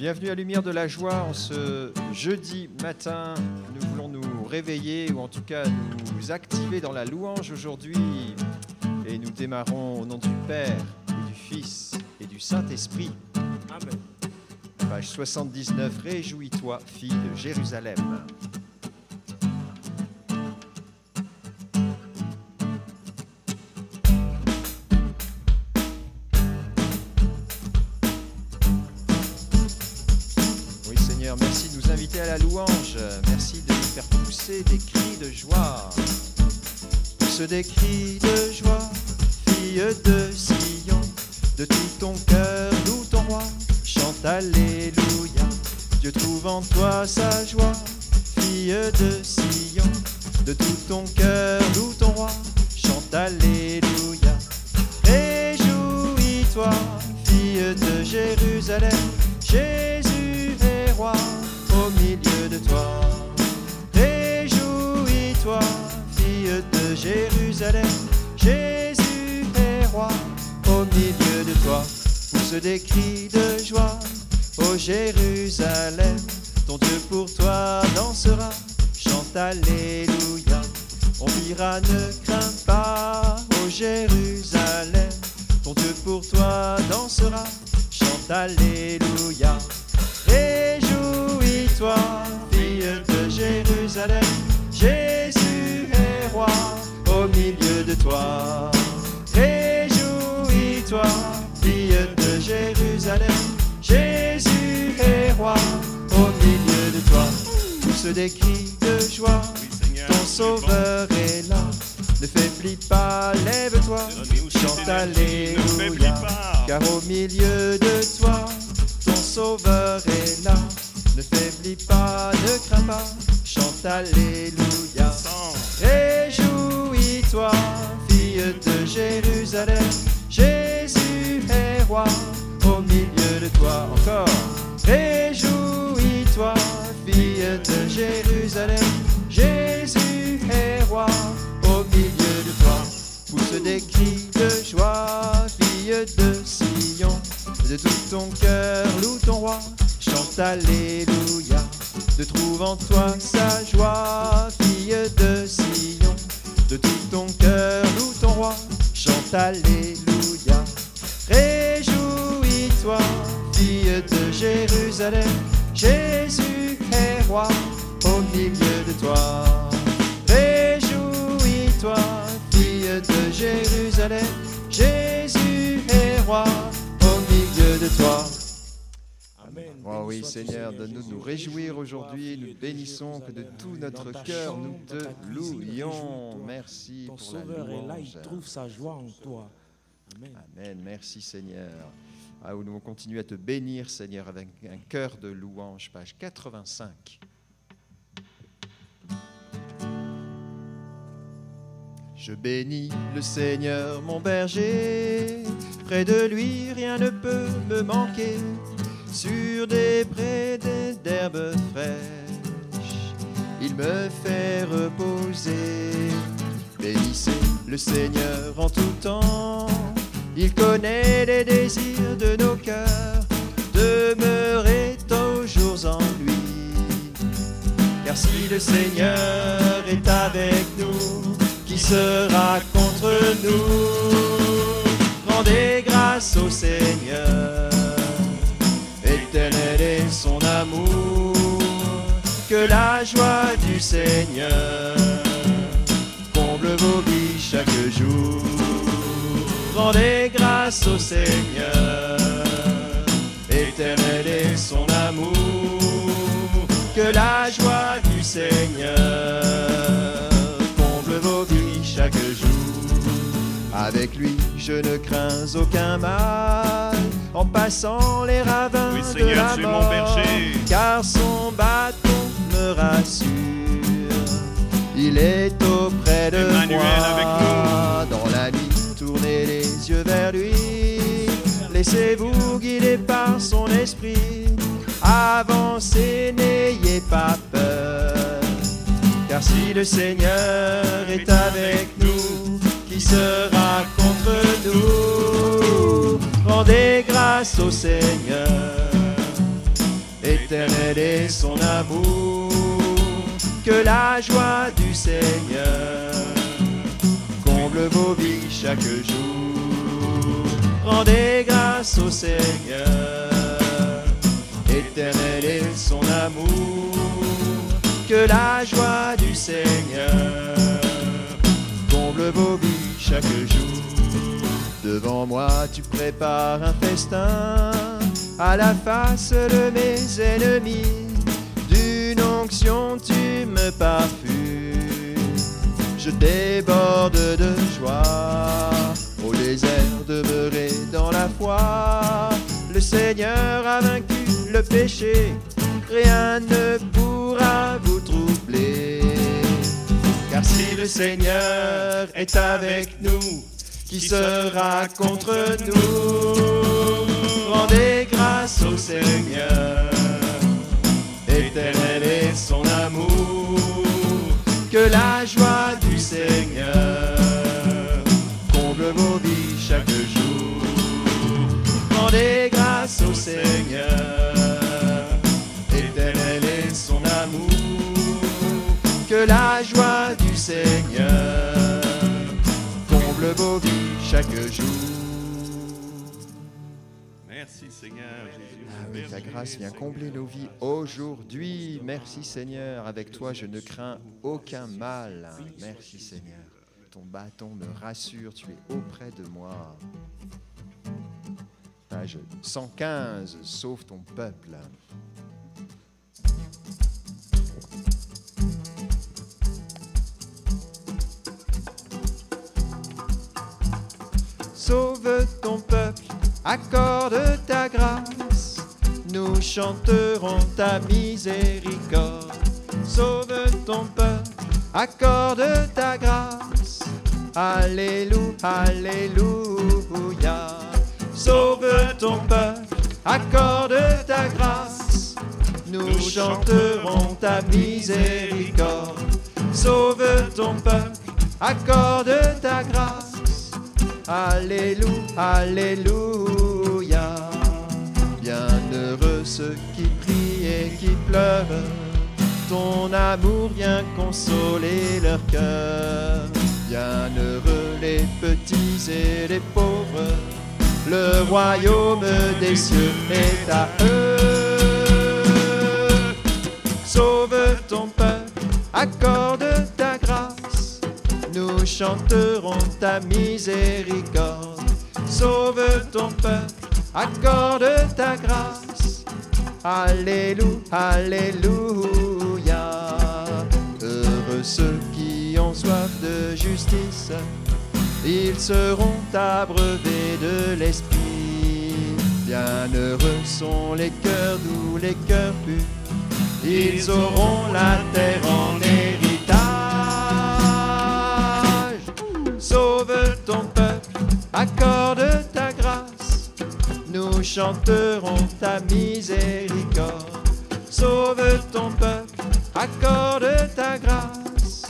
Bienvenue à Lumière de la Joie en ce jeudi matin. Nous voulons nous réveiller ou en tout cas nous activer dans la louange aujourd'hui. Et nous démarrons au nom du Père et du Fils et du Saint-Esprit. Amen. Page 79. Réjouis-toi, fille de Jérusalem. Merci de nous inviter à la louange. Merci de nous faire pousser des cris de joie. Pousse des cris de joie, fille de Sion. De tout ton cœur, loue ton roi. Chante Alléluia. Dieu trouve en toi sa joie, fille de Sion. De tout ton cœur, loue ton roi. Chante Alléluia. Réjouis-toi, fille de Jérusalem. Jésus Jérusalem. Jésus est roi au milieu de toi. Pousse des cris de joie, ô Jérusalem. Ton Dieu pour toi dansera, chante Alléluia. On dira ne crains pas, ô Jérusalem. Ton Dieu pour toi dansera, chante Alléluia. Réjouis-toi, milieu de toi. Réjouis-toi, fille de Jérusalem. Jésus est roi au milieu de toi. Tous des cris de joie, ton sauveur est là. Ne faiblis pas, lève-toi, chante Alléluia. Car au milieu de toi, ton sauveur est là. Ne faiblis pas, ne crains pas, chante Alléluia. Des cris de joie, fille de Sion. De tout ton cœur, loue ton roi. Chante Alléluia. De trouve en toi sa joie, fille de Sion. De tout ton cœur, loue ton roi. Chante Alléluia. Réjouis-toi, fille de Jérusalem. Jésus est roi au milieu de toi. Jérusalem. Jésus est roi au milieu de toi. Amen. Oh oui, Seigneur, de nous réjouir aujourd'hui. Nous bénissons que de tout notre cœur, nous te louions. Merci Ton pour la sauveur est là, il trouve sa joie en toi. Amen. Amen. Merci, Seigneur. Ah, nous allons continuer à te bénir, Seigneur, avec un cœur de louange, page 85. Je bénis le Seigneur, mon berger. Près de lui, rien ne peut me manquer. Sur des prés d'herbes fraîches, il me fait reposer. Bénissez le Seigneur en tout temps. Il connaît les désirs de nos cœurs. Demeurez toujours en lui. Car si le Seigneur est avec nous, sera contre nous Rendez grâce au Seigneur. Éternel est son amour. Que la joie du Seigneur comble vos vies chaque jour. Rendez grâce au Seigneur. Éternel est son amour. Que la joie du Seigneur lui, je ne crains aucun mal. En passant les ravins Oui, de Seigneur, la tu es mon mort, berger. car son bâton me rassure. Il est auprès de Emmanuel moi. avec Dans la nuit, tournez les yeux vers lui. Laissez-vous guider par son esprit. Avancez, n'ayez pas peur. Car si le Seigneur est avec nous, qui sera nous Rendez grâce au Seigneur. Éternel est son amour, que la joie du Seigneur comble vos vies chaque jour. Rendez grâce au Seigneur, éternel est son amour, que la joie du Seigneur comble vos vies chaque jour. Devant moi, tu prépares un festin à la face de mes ennemis. D'une onction, tu me parfumes. Je déborde de joie. Au désert, demeurer dans la foi. Le Seigneur a vaincu le péché. Rien ne pourra vous troubler. Car si le Seigneur est avec nous, qui sera contre nous. Rendez grâce au Seigneur, éternel est son amour, que la joie du Seigneur comble vos vies chaque jour. Rendez grâce au Seigneur, éternel est son amour, que la joie du Seigneur chaque jour. Merci Seigneur Jésus. Ah oui, ta grâce vient combler nos vies aujourd'hui. Merci Seigneur. Avec toi, je ne crains aucun mal. Merci Seigneur. Ton bâton me rassure. Tu es auprès de moi. Page 115. Sauve ton peuple. Accorde ta grâce. Nous chanterons ta miséricorde. Sauve ton peuple, accorde ta grâce. Alléluia, Alléluia. Sauve ton peuple, accorde ta grâce. Nous chanterons ta miséricorde. Sauve ton peuple, accorde ta grâce. Alléluia, Alléluia. Bienheureux ceux qui prient et qui pleurent. Ton amour vient consoler leur cœur. Bienheureux les petits et les pauvres. Le royaume des cieux est à eux. Sauve ton peuple, accorde. Nous chanterons ta miséricorde. Sauve ton peuple, accorde ta grâce. Alléluia, Alléluia. Heureux ceux qui ont soif de justice, ils seront abreuvés de l'Esprit. Bienheureux sont les cœurs doux, les cœurs purs, ils auront la terre en ta miséricorde. Sauve ton peuple, accorde ta grâce.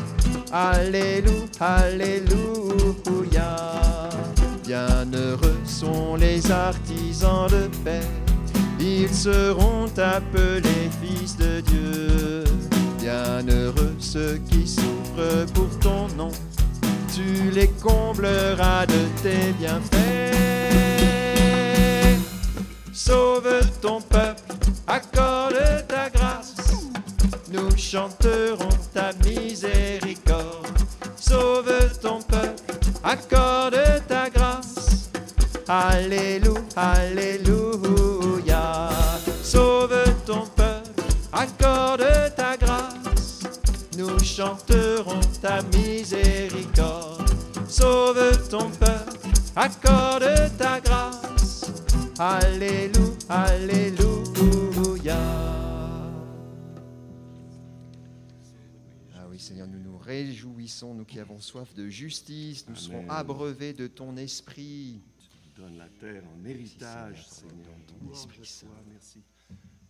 Alléluia, Alléluia. Bienheureux sont les artisans de paix, ils seront appelés fils de Dieu. Bienheureux ceux qui souffrent pour ton nom, tu les combleras de tes bienfaits. Sauve ton peuple, accorde ta grâce. Nous chanterons ta miséricorde. Sauve ton peuple, accorde ta grâce. Alléluia, Alléluia. Sauve ton peuple, accorde ta grâce. Nous chanterons ta miséricorde. Sauve ton peuple, accorde ta grâce. Alléluia, Alléluia. Ah oui, Seigneur, nous nous réjouissons, nous qui avons soif de justice, nous serons abreuvés de ton esprit. Donne la terre en héritage, Seigneur, Seigneur. dans ton esprit à saint. toi, merci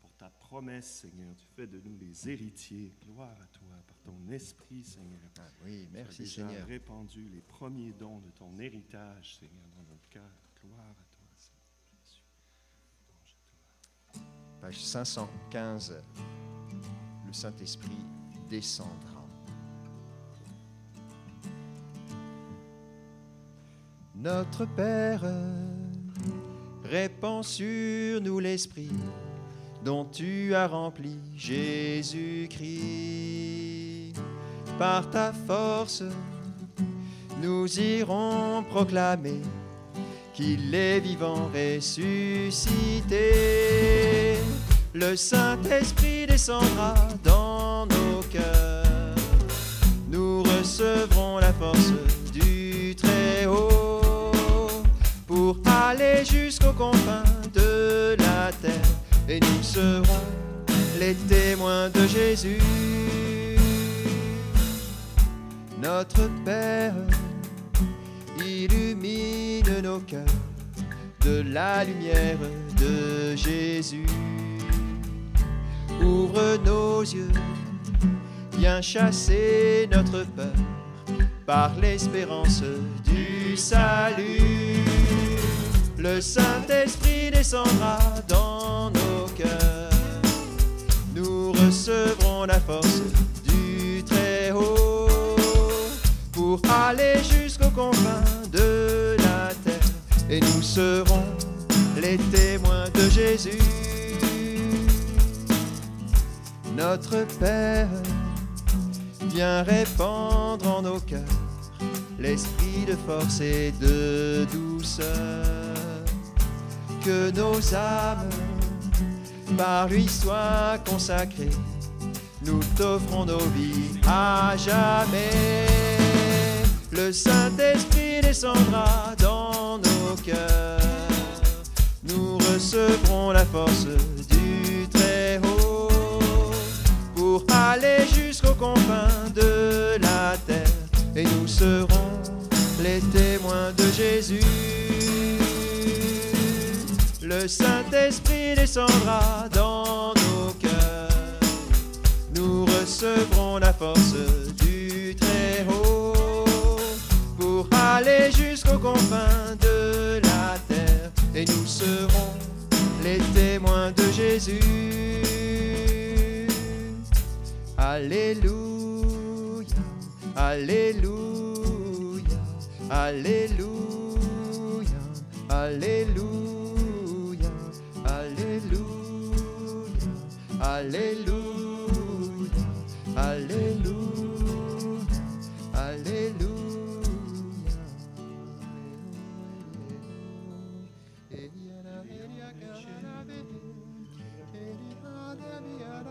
pour ta promesse, Seigneur. Tu fais de nous les héritiers. Gloire à toi par ton esprit, Seigneur. Ah oui, Tu as merci déjà Seigneur. répandu les premiers dons de ton héritage, Seigneur, dans notre cœur. Gloire à toi, page 515, le Saint-Esprit descendra. Notre Père, répands sur nous l'Esprit dont tu as rempli Jésus-Christ. Par ta force, nous irons proclamer qu'il est vivant ressuscité. Le Saint-Esprit descendra dans nos cœurs. Nous recevrons la force du Très-Haut pour aller jusqu'aux confins de la terre. Et nous serons les témoins de Jésus. Notre Père, illumine nos cœurs de la lumière de Jésus. Ouvre nos yeux, viens chasser notre peur par l'espérance du salut. Le Saint-Esprit descendra dans nos cœurs. Nous recevrons la force du Très-Haut pour aller jusqu'aux confins de nous serons les témoins de Jésus. Notre Père, viens répandre en nos cœurs l'esprit de force et de douceur. Que nos âmes par lui soient consacrées. Nous t'offrons nos vies à jamais. Le Saint-Esprit descendra dans nos cœurs. Nous recevrons la force du Très-Haut pour aller jusqu'aux confins de la terre. Et nous serons les témoins de Jésus. Le Saint-Esprit descendra dans nos cœurs. Nous recevrons la force du Très-Haut pour aller jusqu'aux confins de la terre. Et nous serons les témoins de Jésus. Alléluia, Alléluia, Alléluia, Alléluia, Alléluia, Alléluia, Alléluia,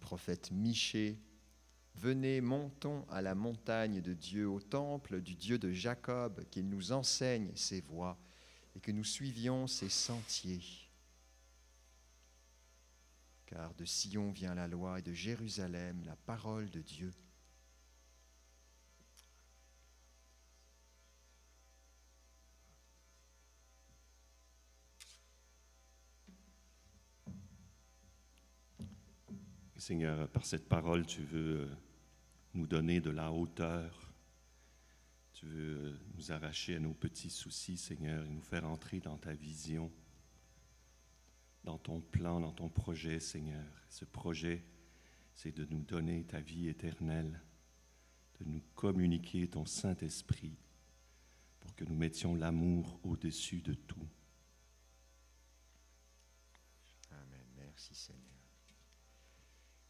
prophète Michée. Venez, montons à la montagne de Dieu, au temple du Dieu de Jacob, qu'il nous enseigne ses voies et que nous suivions ses sentiers. Car de Sion vient la loi et de Jérusalem la parole de Dieu. Seigneur, par cette parole, tu veux euh, nous donner de la hauteur. Tu veux euh, nous arracher à nos petits soucis, Seigneur, et nous faire entrer dans ta vision, dans ton plan, dans ton projet, Seigneur. Ce projet, c'est de nous donner ta vie éternelle, de nous communiquer ton Saint-Esprit pour que nous mettions l'amour au-dessus de tout. Amen. Merci Seigneur.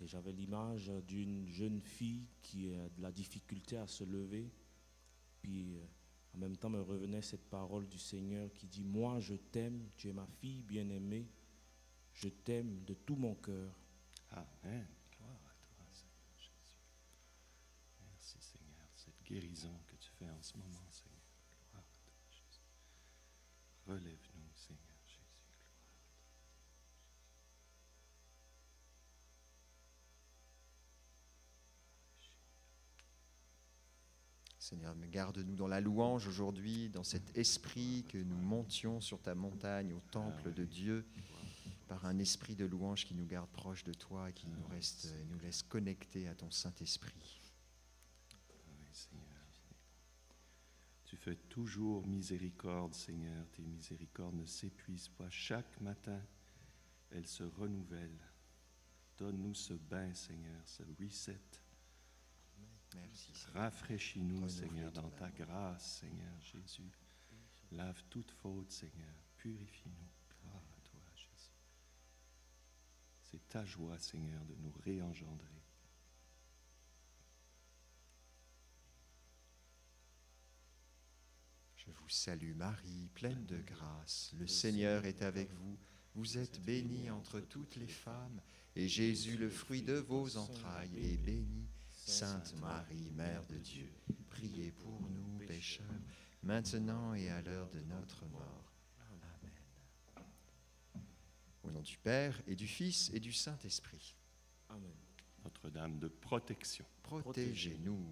Et j'avais l'image d'une jeune fille qui a de la difficulté à se lever. Puis euh, En même temps me revenait cette parole du Seigneur qui dit, moi je t'aime, tu es ma fille bien-aimée, je t'aime de tout mon cœur. Amen. Gloire à toi, Seigneur Jésus. Merci, Seigneur, cette guérison que tu fais en ce moment. Gloire à toi, Jésus. Relève-nous, Seigneur Jésus. Gloire à toi. Seigneur, garde-nous dans la louange aujourd'hui, dans cet esprit que nous montions sur ta montagne, au temple de Dieu, par un esprit de louange qui nous garde proche de toi et qui nous, reste, nous laisse connectés à ton Saint-Esprit. Tu fais toujours miséricorde, Seigneur. Tes miséricordes ne s'épuisent pas. Chaque matin, elles se renouvellent. Donne-nous ce bain, Seigneur, ce reset. Rafraîchis-nous, Seigneur, dans ta grâce, Seigneur Jésus. Lave toute faute, Seigneur. Purifie-nous. Gloire à toi, Jésus. C'est ta joie, Seigneur, de nous réengendrer. Je vous salue Marie, pleine de grâce. Le Seigneur est avec vous. Vous êtes bénie entre toutes les femmes, et Jésus, le fruit de vos entrailles, est béni. Sainte Marie, Mère de Dieu, priez pour nous pécheurs, maintenant et à l'heure de notre mort. Amen. Au nom du Père et du Fils et du Saint-Esprit, Amen. Notre-Dame de protection. protégez-nous.